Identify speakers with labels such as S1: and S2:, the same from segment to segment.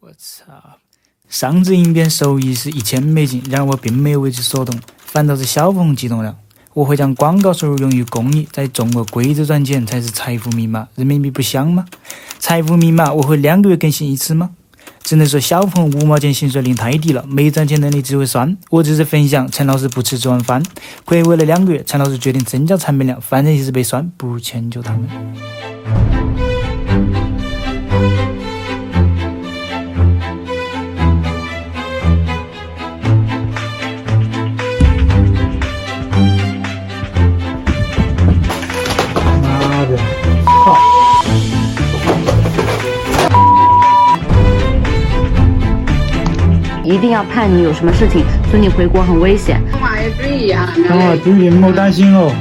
S1: 我操！上次影片收益是一千美金，然而我并没有为之所动，反倒是小鹏激动了。我会将广告收入用于公益，在中国规则赚钱才是财富密码。人民币不香吗？财富密码我会两个月更新一次吗？只能说小鹏五毛钱薪水领太低了，没赚钱能力只会酸。我只是分享，陈老师不吃这碗饭。睽违了两个月，陈老师决定增加产品量，反正也是被酸，不如迁就他们。
S2: 一定要盼你有什么事情，所以你回国很危险。
S3: 话也注意啊！
S1: 啊，注意，莫担心哦。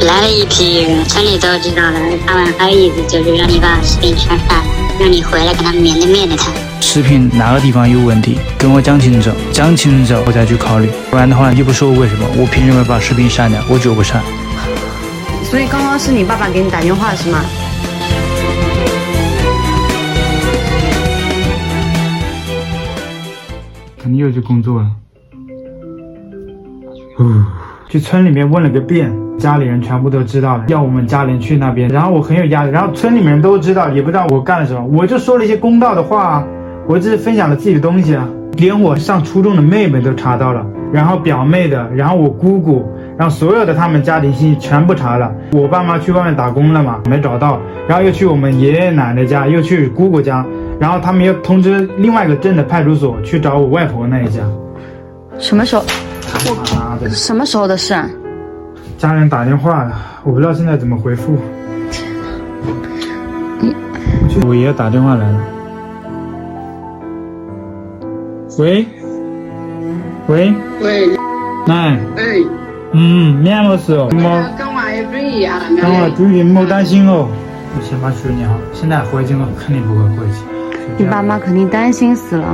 S4: 来了一批人，村里都知道了。他们还有意思就是让你把视频传上来，让你回来跟他们面对面的谈。
S1: 视频哪个地方有问题，跟我讲清楚，讲清楚我再去考虑。不然的话，你不说我为什么，我凭什么把视频删掉？我就不删。
S2: 所以刚刚是你爸爸给你打电话是
S1: 吗？又去工作了。嗯，去村里面问了个遍，家里人全部都知道了，要我们家人去那边。然后我很有压力，然后村里面人都知道，也不知道我干了什么，我就说了一些公道的话，我只是分享了自己的东西啊。连我上初中的妹妹都查到了，然后表妹的，然后我姑姑，然后所有的他们家庭信息全部查了。我爸妈去外面打工了嘛，没找到，然后又去我们爷爷奶奶家，又去姑姑家。然后他们又通知另外一个镇的派出所去找我外婆那一家。
S2: 什么时候？
S1: 妈的！
S2: 什么时候的事啊？
S1: 家人打电话了，我不知道现在怎么回复。
S2: 你，
S1: 我爷爷打电话来了。喂？喂？
S3: 喂？
S1: 奶？
S3: 哎，
S1: 嗯，咩么事哦？么？
S3: 讲话要注意啊！
S1: 跟我注意，莫担心哦。我先把水捏好，现在回去了肯定不会回去。
S2: 你爸妈肯定担心死了。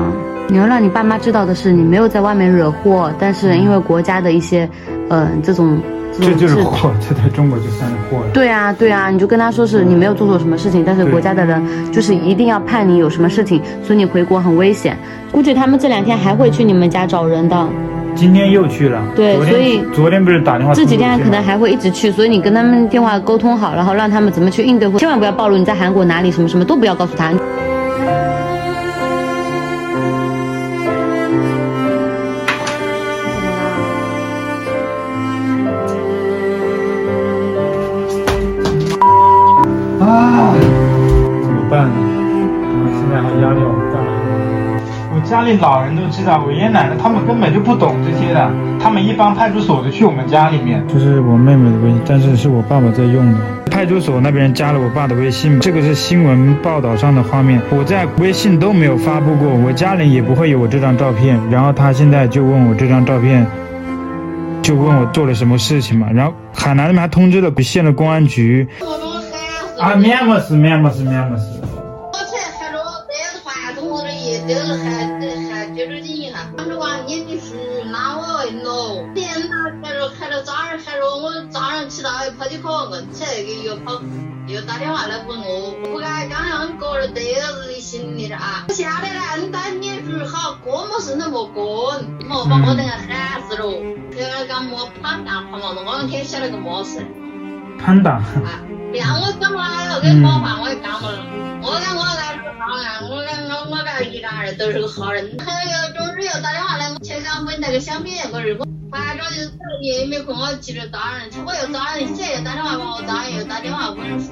S2: 你要让你爸妈知道的是，你没有在外面惹祸，但是因为国家的一些，嗯、呃，这种，
S1: 这就是祸，这在中国就算是祸了。
S2: 对啊，对啊，你就跟他说是你没有做错什么事情，但是国家的人就是一定要判你有什么事情，所以你回国很危险。估计他们这两天还会去你们家找人的。
S1: 今天又去了。对，
S2: 所以
S1: 昨天不是打电话。
S2: 这几天可能还会一直去，所以你跟他们电话沟通好，然后让他们怎么去应对，千万不要暴露你在韩国哪里，什么什么都不要告诉他。
S1: 啊，怎么办呢？我现在还压力好大。我家里老人都知道，我爷爷奶奶他们根本就不懂这些的，他们一帮派出所的去我们家里面。这是我妹妹的微信，但是是我爸爸在用的。派出所那边加了我爸的微信，这个是新闻报道上的画面，我在微信都没有发布过，我家人也不会有我这张照片。然后他现在就问我这张照片，就问我做了什么事情嘛。然后海南那边还通知了县的公安局。啊，面没事，面没事，面没事。
S3: 我才喊着这传同志的意思，就是喊喊接着进一下。他们说你的书拿我问喽，天哪，喊着喊着早上喊着我早上起来跑去考问起来给又跑又打电话来问我，不该刚刚过了得日的行李了啊！我下来了，你带你书好，过么事都莫过，莫把我等下喊死了。这个讲莫判断，判断我两天晓得个么事？
S1: 判断。
S3: 让我讲话了，跟冒犯我也干了。我跟我来是好人，我跟我我跟一家人都是个好人。还有周日又打电话来，前两问那个小米我是我，反正就是也没空，我急着打人，我又打人，又打电话问我打人，又打电话问书。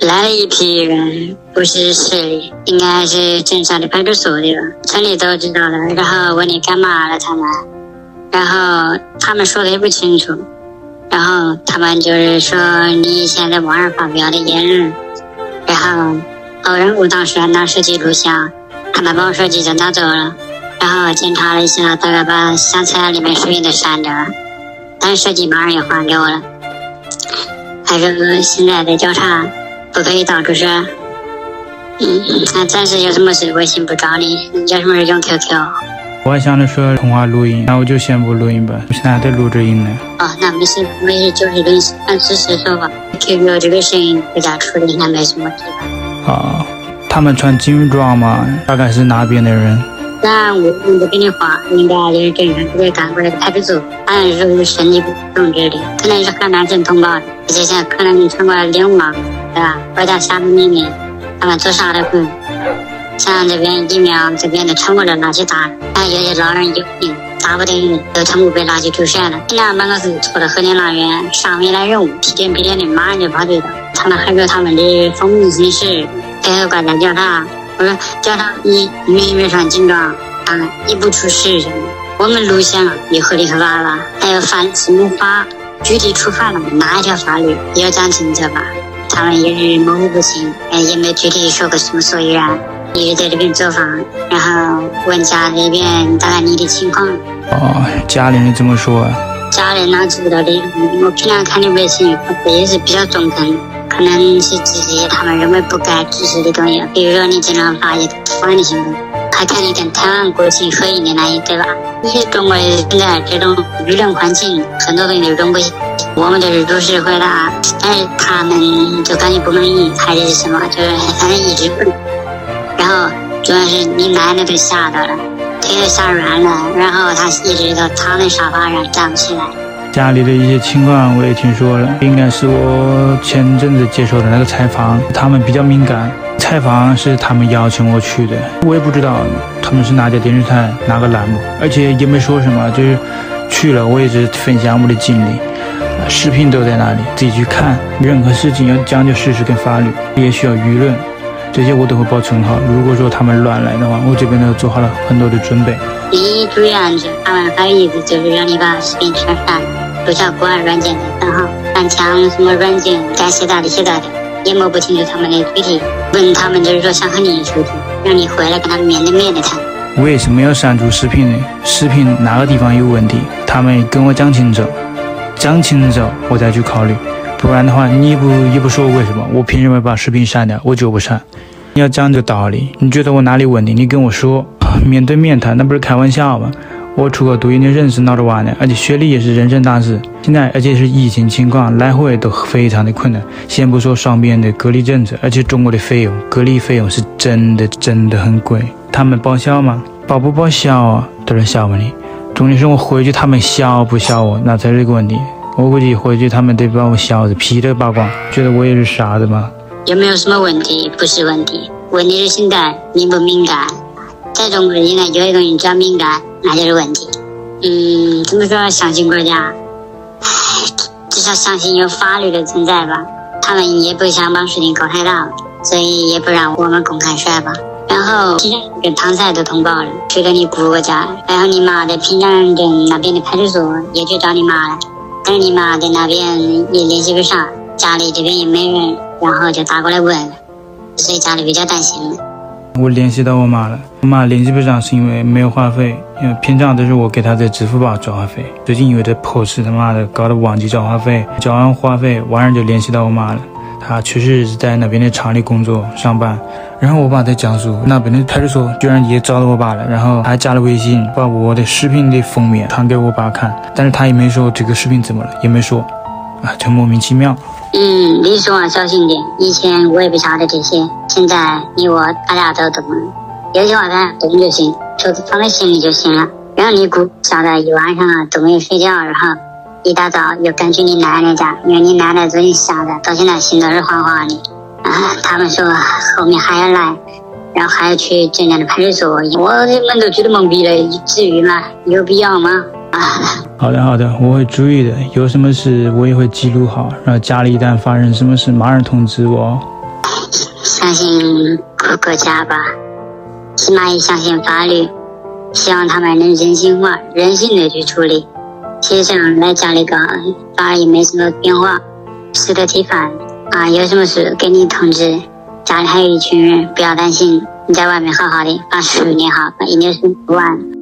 S4: 来了一批人，不是市里，应该是镇上的派出所的吧？村里都知道了，然后问你干嘛了他们，然后他们说的也不清楚。然后他们就是说你以前在网上发表的言论，然后偶然我当时还拿手机录像，他们把我手机就拿走了，然后检查了一下，大概把相册里面视频都删掉了，但是手机马上也还给我了，还说现在在调查，不可以到处说。嗯，那暂时有什么事微信不找你，你有什么事用 QQ。
S1: 我还想着说通话录音，那我就先不录音吧，我现在还在录着音呢。
S4: 哦，那没事没事，就是录音，按事实说吧。QQ 这个声音，回家处理一下没什么问题吧？
S1: 啊，他们穿军装吗？大概是哪边的人？
S4: 那我我不跟你话，应该就是正常直接赶过来派出所，好像是身体不重之类的，可能是河南省通报的，而且现在可能穿过来流氓，对吧？国家下的命令，他们做啥都可以。像这边疫苗这边的全部都拿去打，但有些老人有病，打不得，都全部被拿去注射了。现在办公室除了河南老人上面来任务，屁颠屁颠的马上就跑掉了。他们还说他们的风云形势，配合国家叫他。我说叫他你愿意不愿意穿军装啊？你不出事什么？我们录像也合理合法了，还有犯什么法？具体触犯了哪一条法律？要讲清楚吧。他们也是模糊不清，哎，也没具体说个什么所以然。一直在这边租房，然后问家里边大概你的情况。
S1: 哦，家里人怎么说啊？
S4: 家里哪知道的？我平常看的微信也是比较中肯。可能是支持他们认为不该支持的东西，比如说你经常发一些不安的新闻，还看你跟台湾国情合影的那一，对吧？因为中国人现在这种舆论环境，很多东西都容不下。我们都是如实回答，但是他们就感觉不满意，还是什么，就是反正一直不。然后主要是你奶奶都吓到了，腿都吓软了，然后他一直都躺在沙发上站不起来。
S1: 家里的一些情况我也听说了，应该是我前阵子接受的那个采访，他们比较敏感。采访是他们邀请我去的，我也不知道他们是哪家电视台哪个栏目，而且也没说什么，就是去了，我也只分享我的经历，视频都在那里，自己去看。任何事情要讲究事实跟法律，也需要舆论，这些我都会保存好。如果说他们乱来的话，我这边都做好了很多的准备。
S4: 你注意安全，他们还有意思就是让你把视频删删。不晓国外软件的账号，翻墙什么软件该携带的携带的，也摸不清楚他们的具体。问他们就是说想和你处理，让你回来跟他们面对面的谈。
S1: 为什么要删除视频呢？视频哪个地方有问题？他们跟我讲清楚，讲清楚我再去考虑。不然的话，你不也不说为什么？我凭什么把视频删掉？我就不删。你要讲这个道理，你觉得我哪里问题？你跟我说，面对面谈，那不是开玩笑吗？我出国读一年认识闹着玩的，而且学历也是人生大事。现在而且是疫情情况，来回都非常的困难。先不说双边的隔离政策，而且中国的费用，隔离费用是真的真的很贵。他们报销吗？报不报销啊？都是小问题。重点是我回去，他们笑不笑我，那才是个问题。我估计回去他们得把我销的皮都扒光，觉得我也是傻子吧？
S4: 有没有什么问题？不是问题，问题是现在敏不敏感？在中国现在有一个人叫敏感。那就是问题。嗯，怎么说？相信国家，唉，至少相信有法律的存在吧。他们也不想把事情搞太大，所以也不让我们公开说吧。然后，其实跟唐赛都通报了，去了你姑姑家。然后你妈在平江镇那边的派出所也去找你妈了，但是你妈在那边也联系不上，家里这边也没人，然后就打过来问，所以家里比较担心。
S1: 我联系到我妈了，我妈联系不上是因为没有话费，因为平常都是我给她在支付宝交话费，最近有点破事他妈的搞的忘记交话费，交完话费晚上就联系到我妈了，他确实是在那边的厂里工作上班，然后我爸在江苏那边的派出所居然也找到我爸了，然后还加了微信，把我的视频的封面传给我爸看，但是他也没说这个视频怎么了，也没说，啊，就莫名其妙。
S4: 嗯，你说话小心点。以前我也不晓得这些，现在你我大家都懂了。有些话咱懂就行，就放在心里就行了。然后你姑晓得一晚上都没睡觉，然后一大早又赶去你奶奶家，因为你奶奶最近吓得到现在心都是慌慌的。啊，他们说后面还要来，然后还要去镇江的派出所，我们都觉得懵逼了，至于吗？有必要吗？
S1: 啊好的，好的，我会注意的。有什么事我也会记录好，然后家里一旦发生什么事，马上通知我。
S4: 相信国家吧，起码也相信法律，希望他们能人性化、人性的去处理。其实上来家里搞，反而也没什么变化，吃得起饭啊。有什么事给你通知，家里还有一群人，不要担心，你在外面好好的把书念好，把研究生读完。